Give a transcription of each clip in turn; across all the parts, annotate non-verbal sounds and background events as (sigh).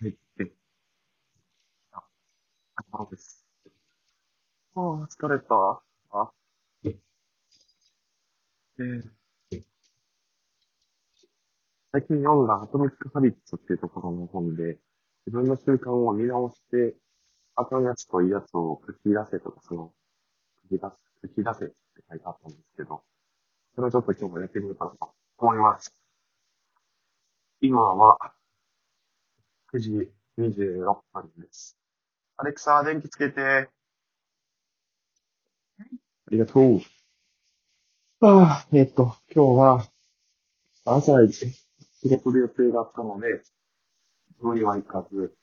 入って、あ、そうです。ああ、疲れた。あ、えー最近読んだアトミック・ハビッツっていうところの本で、自分の習慣を見直して、あかんやつといいやつを書き出せとか、その、書き出す、書き出せって書いてあったんですけど、それをちょっと今日もやってみようかなと思います。今は、9時26分です。アレクサ、電気つけて。ありがとう。ああ、えっと、今日は、朝一、仕事で予定があったので、無理は行かず、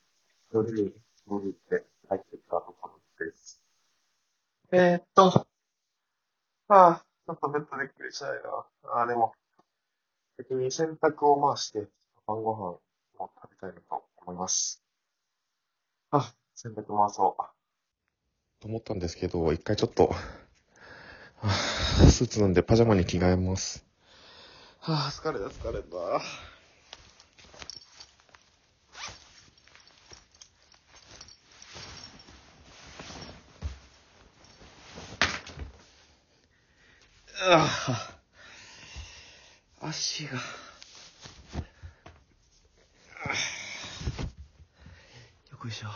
夜に戻って帰ってきたところです。えー、っと、ああ、ちょっとベッドでっくりしたいな。ああ、でも、先に洗濯を回して、晩ご飯を食べたいなと思います。あ、洗濯回そう。と思ったんですけど、一回ちょっと、はあスーツなんでパジャマに着替えます。はあ、疲れた疲れた。ああ、足が。ああしょ。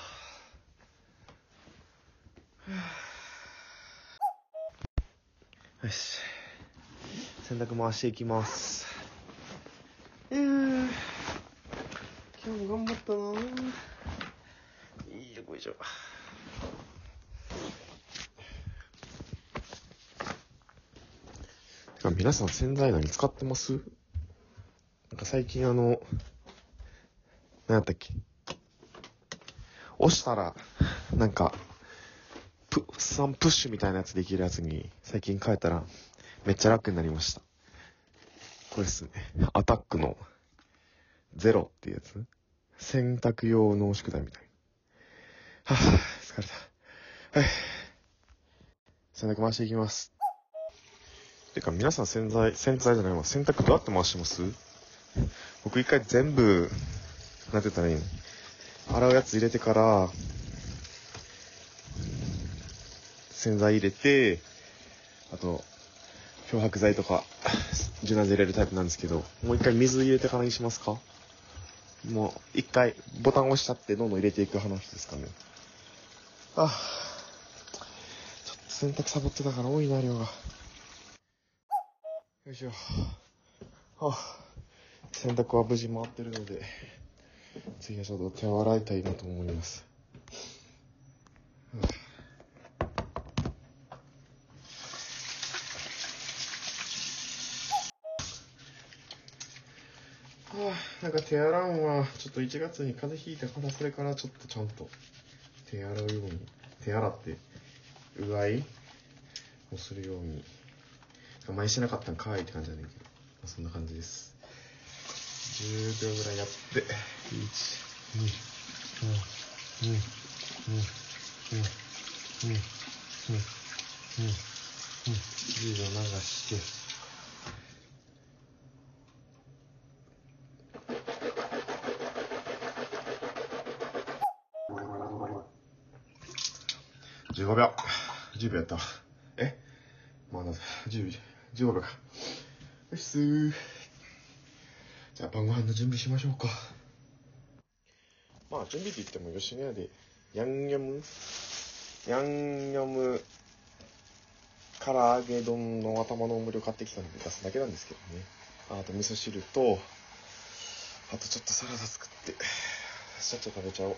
(sighs) よし。洗濯回していきます。今日も頑張ったなよいしょ。てか皆さん洗剤何使ってます？なんか最近あの、何やったっけ？押したら、なんか、プ、サンプッシュみたいなやつできるやつに最近変えたらめっちゃ楽になりました。これっすね。アタックのゼロっていうやつ洗濯用濃縮剤みたい。はぁ、疲れた。はい。洗濯回していきます。てか皆さん洗剤、洗剤じゃないわ。洗濯どうやって回してます？僕一回全部、なんてたらいいの？洗うやつ入れてから、洗剤入れて、あと、漂白剤とか、柔軟剤入れるタイプなんですけど、もう一回水入れてからにしますか？もう、一回、ボタン押しちゃってどんどん入れていく話ですかね。ああ、ちょっと洗濯サボってたから多いな、量が。よいしょ。はあ、洗濯は無事回ってるので、次はちょっと手を洗いたいなと思います。はあ、なんか手洗うんは、ちょっと1月に風邪ひいたから、それからちょっとちゃんと手洗うように、手洗って、うがいをするように、前しなかったんかいって感じだねんけど、そんな感じです。10秒ぐらいやって、1、2、3、2、2、2、2、2、2、2、2、10秒流して、15秒。10秒やったわ。えまだ10秒、15秒か。よしっすー。じゃあ晩ご飯の準備しましょうか。まあ準備って言っても吉野家で、ヤンニョム、ヤンニョム、唐揚げ丼の頭の無料買ってきたので出すだけなんですけどね。あと味噌汁と、あとちょっとサラダ作って、ちょっと食べちゃおう。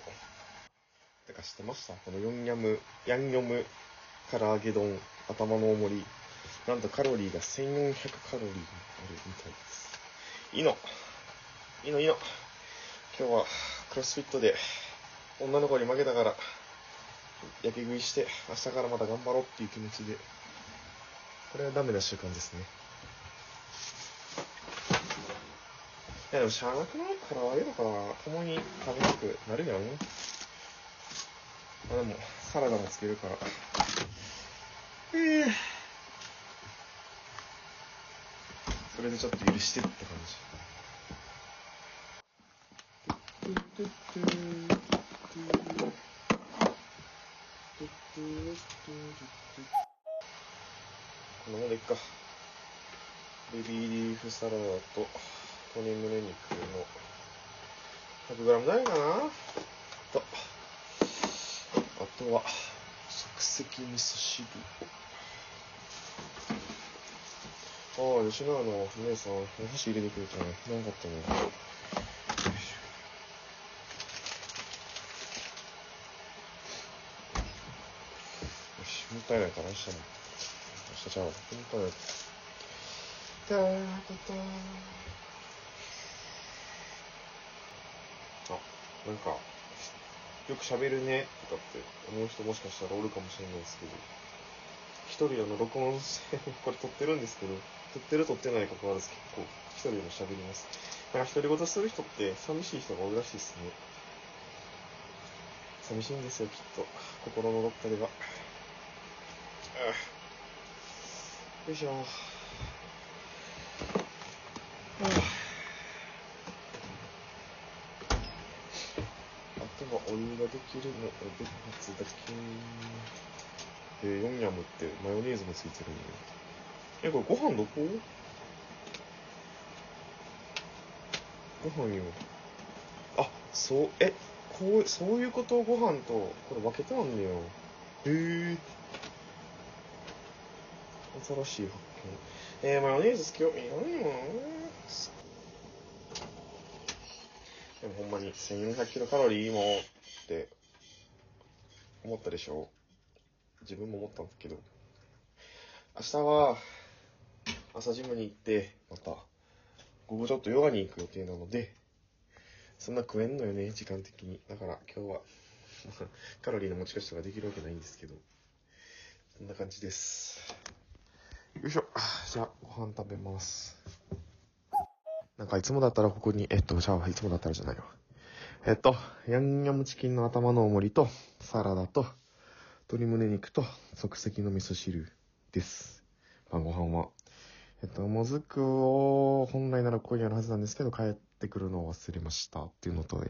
てか知ってました？このヨンニャム、ヤンニョム、唐揚げ丼、頭の大盛り。なんとカロリーが1400カロリーあるみたいです。いいの。いいのいいの。今日はクロスフィットで女の子に負けたから、焼き食いして明日からまた頑張ろうっていう気持ちで、これはダメな習慣ですね。いやでもしゃあなくない？唐揚げとかたまに食べなくなるやん。あでも、サラダもつけるから。ええそれでちょっと許してって感じ。こんなもんでいっか。ベビーリーフサラダと鶏胸肉の 100g ないかなと、あとは即席味噌汁。ああ、吉野家のお姉さん、お箸入れてくれたね。なかったね。しょよし、もったいないから明日も。明日ちゃうわ。もったいない。たたた。あ、なんか、よく喋るね、とかって思う人もしかしたらおるかもしれないですけど、一人あの、録音して、これ撮ってるんですけど、撮ってる撮ってないかかわらず結構、一人でも喋ります。なんか独り言する人って寂しい人が多いらしいですね。寂しいんですよ、きっと。心のどっかでは。よいしょ。あ、とはお湯ができるので待つだけ。えー、ヨンニャムってマヨネーズもついてるんよ。え、これご飯どこ？ご飯よ。あ、そう、え、こう、そういうこと？をご飯と、これ分けてあんねよ。へえ。新しい発見。えー、マヨネーズ好きよ。いらんでもほんまに1400キロカロリーもって思ったでしょ？自分も思ったんだけど。明日は朝ジムに行って、また午後ちょっとヨガに行く予定なので、そんな食えんのよね、時間的に。だから今日は (laughs) カロリーの持ち越しとかできるわけないんですけど、そんな感じです。よいしょ。じゃあ、ご飯食べます。なんかいつもだったらここに、えっと、じゃあ、いつもだったらじゃないわ。えっと、ヤンニョムチキンの頭のお盛りと、サラダと、鶏胸肉と、即席の味噌汁です。晩ご飯は。えっと、もずくを、本来なら今夜のはずなんですけど、帰ってくるのを忘れましたっていうのと、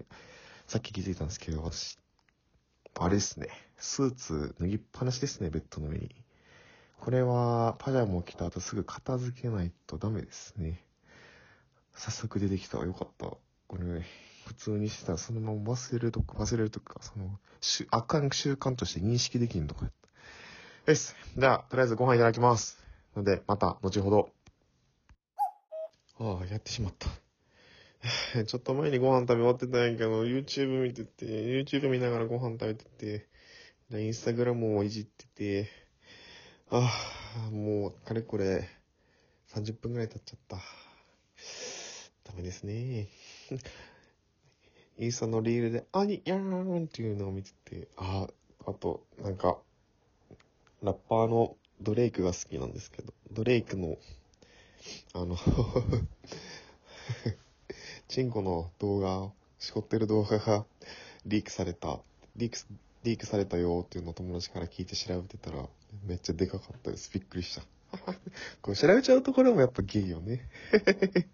さっき気づいたんですけど、私、あれですね。スーツ脱ぎっぱなしですね、ベッドの上に。これは、パジャマを着た後すぐ片付けないとダメですね。早速出てきた。よかった。これ、ね普通にしてたらそのまま忘れるとか、忘れるとか、その、しあかん習慣として認識できんとかやった。です。じゃあ、とりあえずご飯いただきます。ので、また、後ほど。ああ、やってしまった。(laughs) ちょっと前にご飯食べ終わってたんやけど、YouTube 見てて、YouTube 見ながらご飯食べてて、インスタグラムをいじってて、ああ、もう、かれこれ、30分くらい経っちゃった。ダメですね。(laughs) インスタのリールで、あに、やーんっていうのを見てて、ああ、あと、なんか、ラッパーのドレイクが好きなんですけど、ドレイクの、あの、(laughs) チンコの動画、しこってる動画が (laughs) リークされた、リーク、リークされたよっていうのを友達から聞いて調べてたら、めっちゃでかかったです。びっくりした。(laughs) これ調べちゃうところもやっぱゲイよね。(laughs)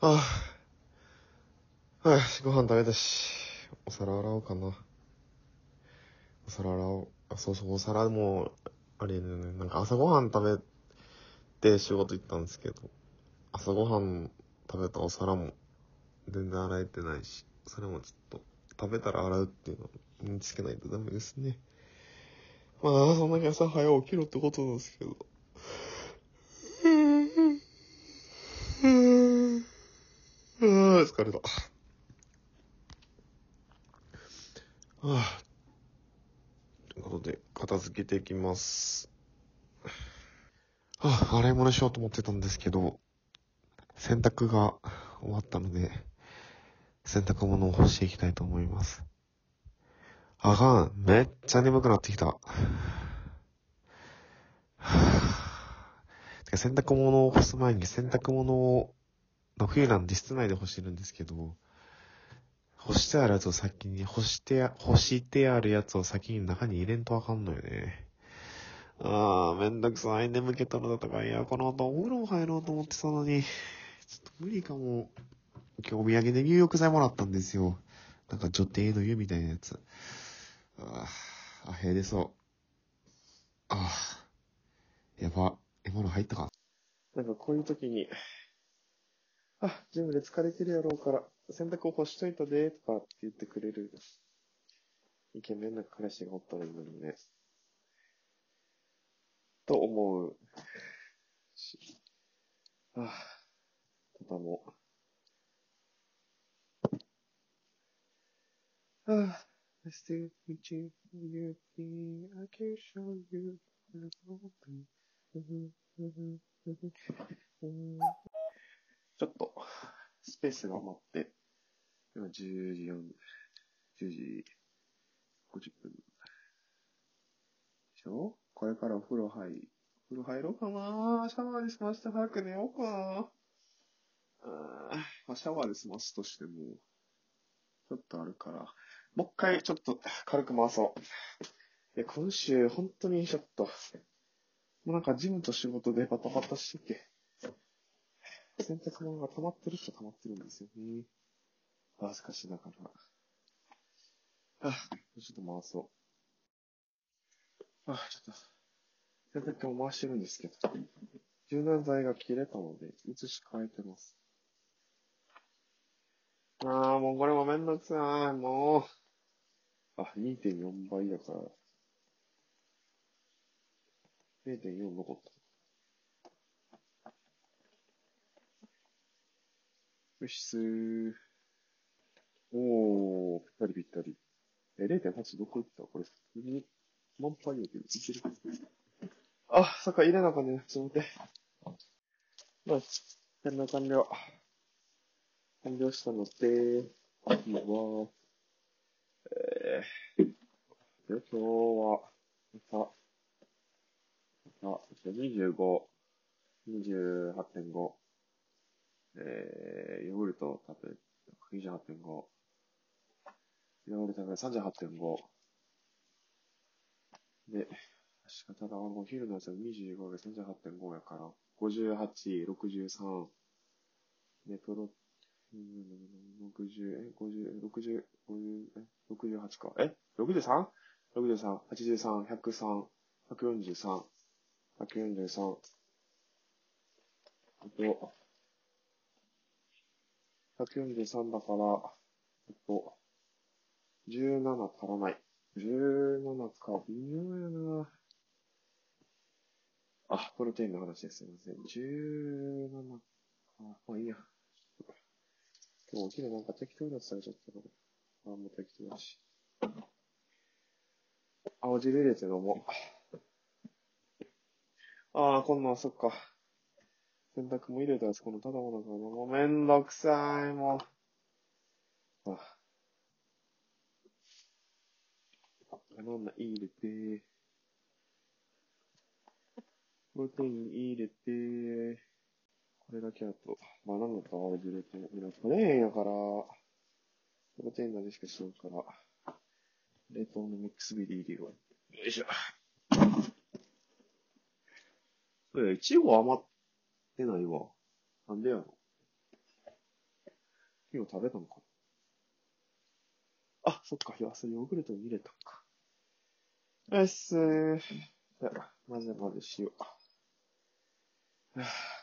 はあ、はあ、ご飯食べたし、お皿洗おうかな。お皿洗おう。あ、そうそう、お皿も、あれね、なんか朝ごはん食べて仕事行ったんですけど、朝ごはん食べたお皿も全然洗えてないし、それもちょっと食べたら洗うっていうのを身につけないとダメですね。まあ、そんなに朝早起きろってことなんですけど。うーんああ、疲れた。はあ。ということで、片付けていきます。はあ、洗い物しようと思ってたんですけど、洗濯が終わったので、洗濯物を干していきたいと思います。あかん。めっちゃ眠くなってきた。はぁ洗濯物を干す前に洗濯物を、の冬なんで室内で干してるんですけど、干してあるやつを先に、干して、干してあるやつを先に中に入れんとあかんのよね。あー、めんどくさい。眠気取るだとか、いや、この後お風呂入ろうと思ってたのに、ちょっと無理かも。今日お土産で入浴剤もらったんですよ。なんか女帝の湯みたいなやつ。ああ、あ、へえでそう。ああ、やば。獲物入ったか？なんかこういう時に、あ、ジムで疲れてるやろうから、洗濯を干しといたで、とかって言ってくれる。イケメンな彼氏がおったらいいのにね。と思う。ああ、ただも。ああ、I still meet you, you think I can show you the open. ちょっと、スペースが余って、今10時4、10時50分。でしょ？これからお風呂入り、お風呂入ろうかな？シャワーで済まして早く寝ようかなあまあ、シャワーで済ますとしても、ちょっとあるから、もう一回ちょっと軽く回そう。いや、今週本当にちょっと、もうなんかジムと仕事でバタバタしてて、洗濯物が溜まってる人溜まってるんですよね。恥ずかしながら。あ、ちょっと回そう。あ、ちょっと、洗濯機も回してるんですけど、柔軟剤が切れたので、移し替えてます。ああ、もうこれもめんどくさい、もう。あ、2.4倍だから。0.4残った。よしすー。おー、ぴったりぴったり。え、0.8どこ行った？これ、普通に満杯やけど、いける？あ、そっか、入れなあかんね。ちょっと待って。よし、洗脳完了。完了したので、もう、えー、で、今日は、また、また、25、28.5、えー、ヨーグルト食べ、28.5、ヨーグルト食べ、38.5、で、確かただ、あの、お昼のやつは25で38.5やから、58、63、で、プロ、うん。60、え、50、60、50、え、68か。え ?63?63、83、103、143、143。あと、143だから、えっと、17足らない。17か、微妙やな。あ、プロテインの話です。すいません。17か。まあいいや。今日お昼なんか適当になってたらちょっと、あ、もう適当だし。青汁入れて飲もう。ああ、こんなんそっか。洗濯も入れたやつ、このただものがもうめんどくさい、もう。ああのな、入れて、プロテイン入れて、これだけだと、まあなんだと青汁と、いや、取れへんやから、プロテインだけしかしようから、冷凍のミックスビリー入れよう。よいしょ。そうや、いちご余ってないわ。なんでやろ。今日食べたのかあ、そっか、いや、それヨーグルトに入れたか。よっすー。じゃあ、混ぜ混ぜしよう。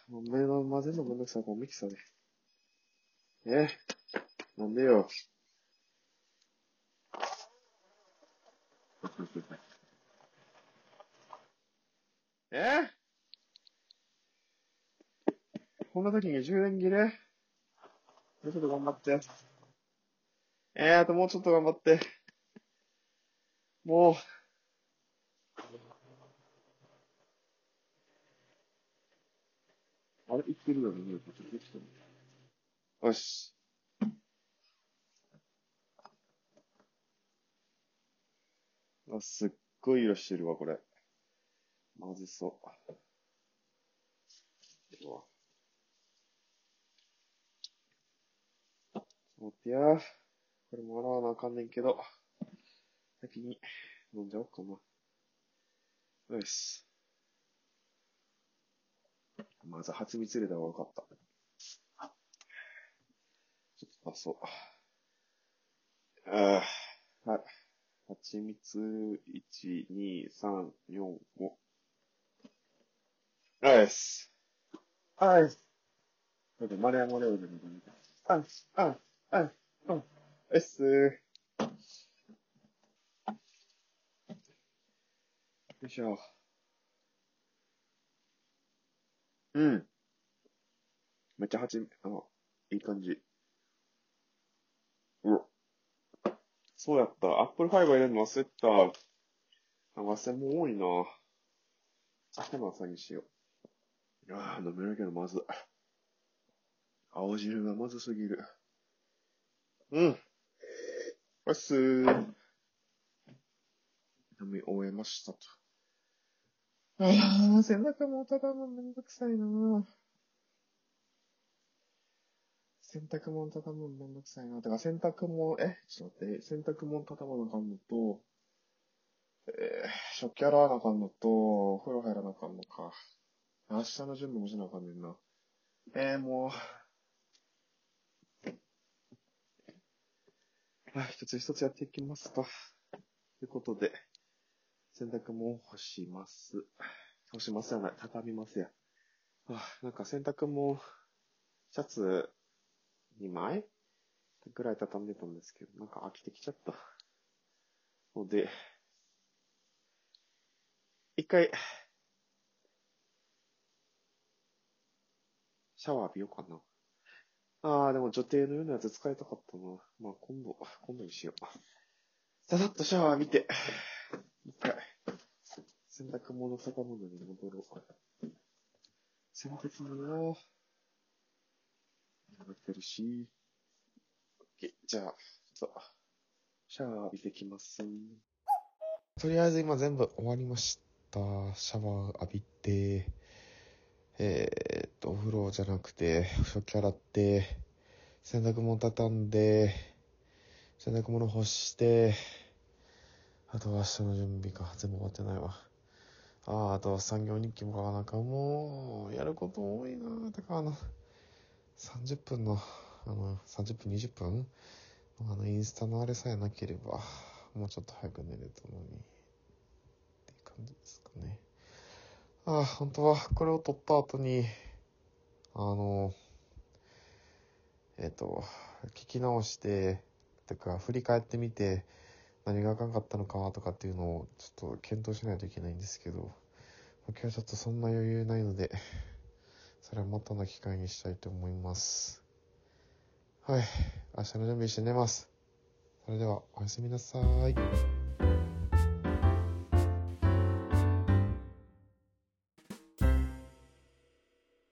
もう目の混ぜるのめんどくさいからミキサーで。えなんでよ。(laughs) え？こんな時に充電切れ？もうちょっと頑張って。えー、あともうちょっと頑張って。もう。あれ、言ってるよね、ちょっとできたよし。あ、すっごい色してるわ、これ。まずそう。うわ待ってや。これも洗わなあかんねんけど。先に飲んじゃおうかな。よし。まず蜂蜜入れた方が分かった。あ、そう。ああ、はい。蜂蜜、1、2、3、4、5。ナイス。はい。ちょっと丸山レオで見てみて。あ、あ、あ、うん。えっすー。よいしょ。うん。めっちゃ蜂蜜、あ、いい感じ。うわ。そうやった。アップルファイバー入れるの忘れた。あ、忘れも多いな。明日の朝にしよう。いやー、飲めるけどまずい。青汁がまずすぎる。うん。おっすー。飲み終えましたと。ああ、洗濯もただもめんどくさいな洗濯物ただもめんどくさいな。てか洗濯物、え、ちょっと待って、洗濯物ただもなあかんのと、えー、食器洗わなあかんのと、お風呂入らなあかんのか。明日の準備もしなあかんねんな。えー、もう、はい、一つ一つやっていきますと。ということで、洗濯物干します。干しますやない、畳みますや。あ、なんか洗濯物、シャツ2枚ぐらい畳んでたんですけど、なんか飽きてきちゃった。ので、一回、シャワー浴びようかな。あー、でも女帝のようなやつ使いたかったな。まあ今度、今度にしよう。ささっとシャワー見て、一回、洗濯物畳むのに戻ろう。洗濯物、やってるし。オッケー、じゃあ、ちょっと、シャワー浴びてきます。とりあえず今全部終わりました。シャワー浴びて、えー、っと、お風呂じゃなくて、食器洗って、洗濯物畳んで、洗濯物干して、あとは明日の準備か。全部終わってないわ。ああ、あとは産業日記も書かなあか。もう、やること多いなてか、あの、30分の、あの、30分、20分？あの、インスタのあれさえなければ、もうちょっと早く寝れたのに、っていう感じですかね。ああ、本当は、これを撮った後に、あの、えっ、と、聞き直して、てか、振り返ってみて、何があかんかったのかとかっていうのを、ちょっと検討しないといけないんですけど、今日はちょっとそんな余裕ないので、(laughs) それはまたの機会にしたいと思います。はい。明日の準備して寝ます。それでは、おやすみなさーい。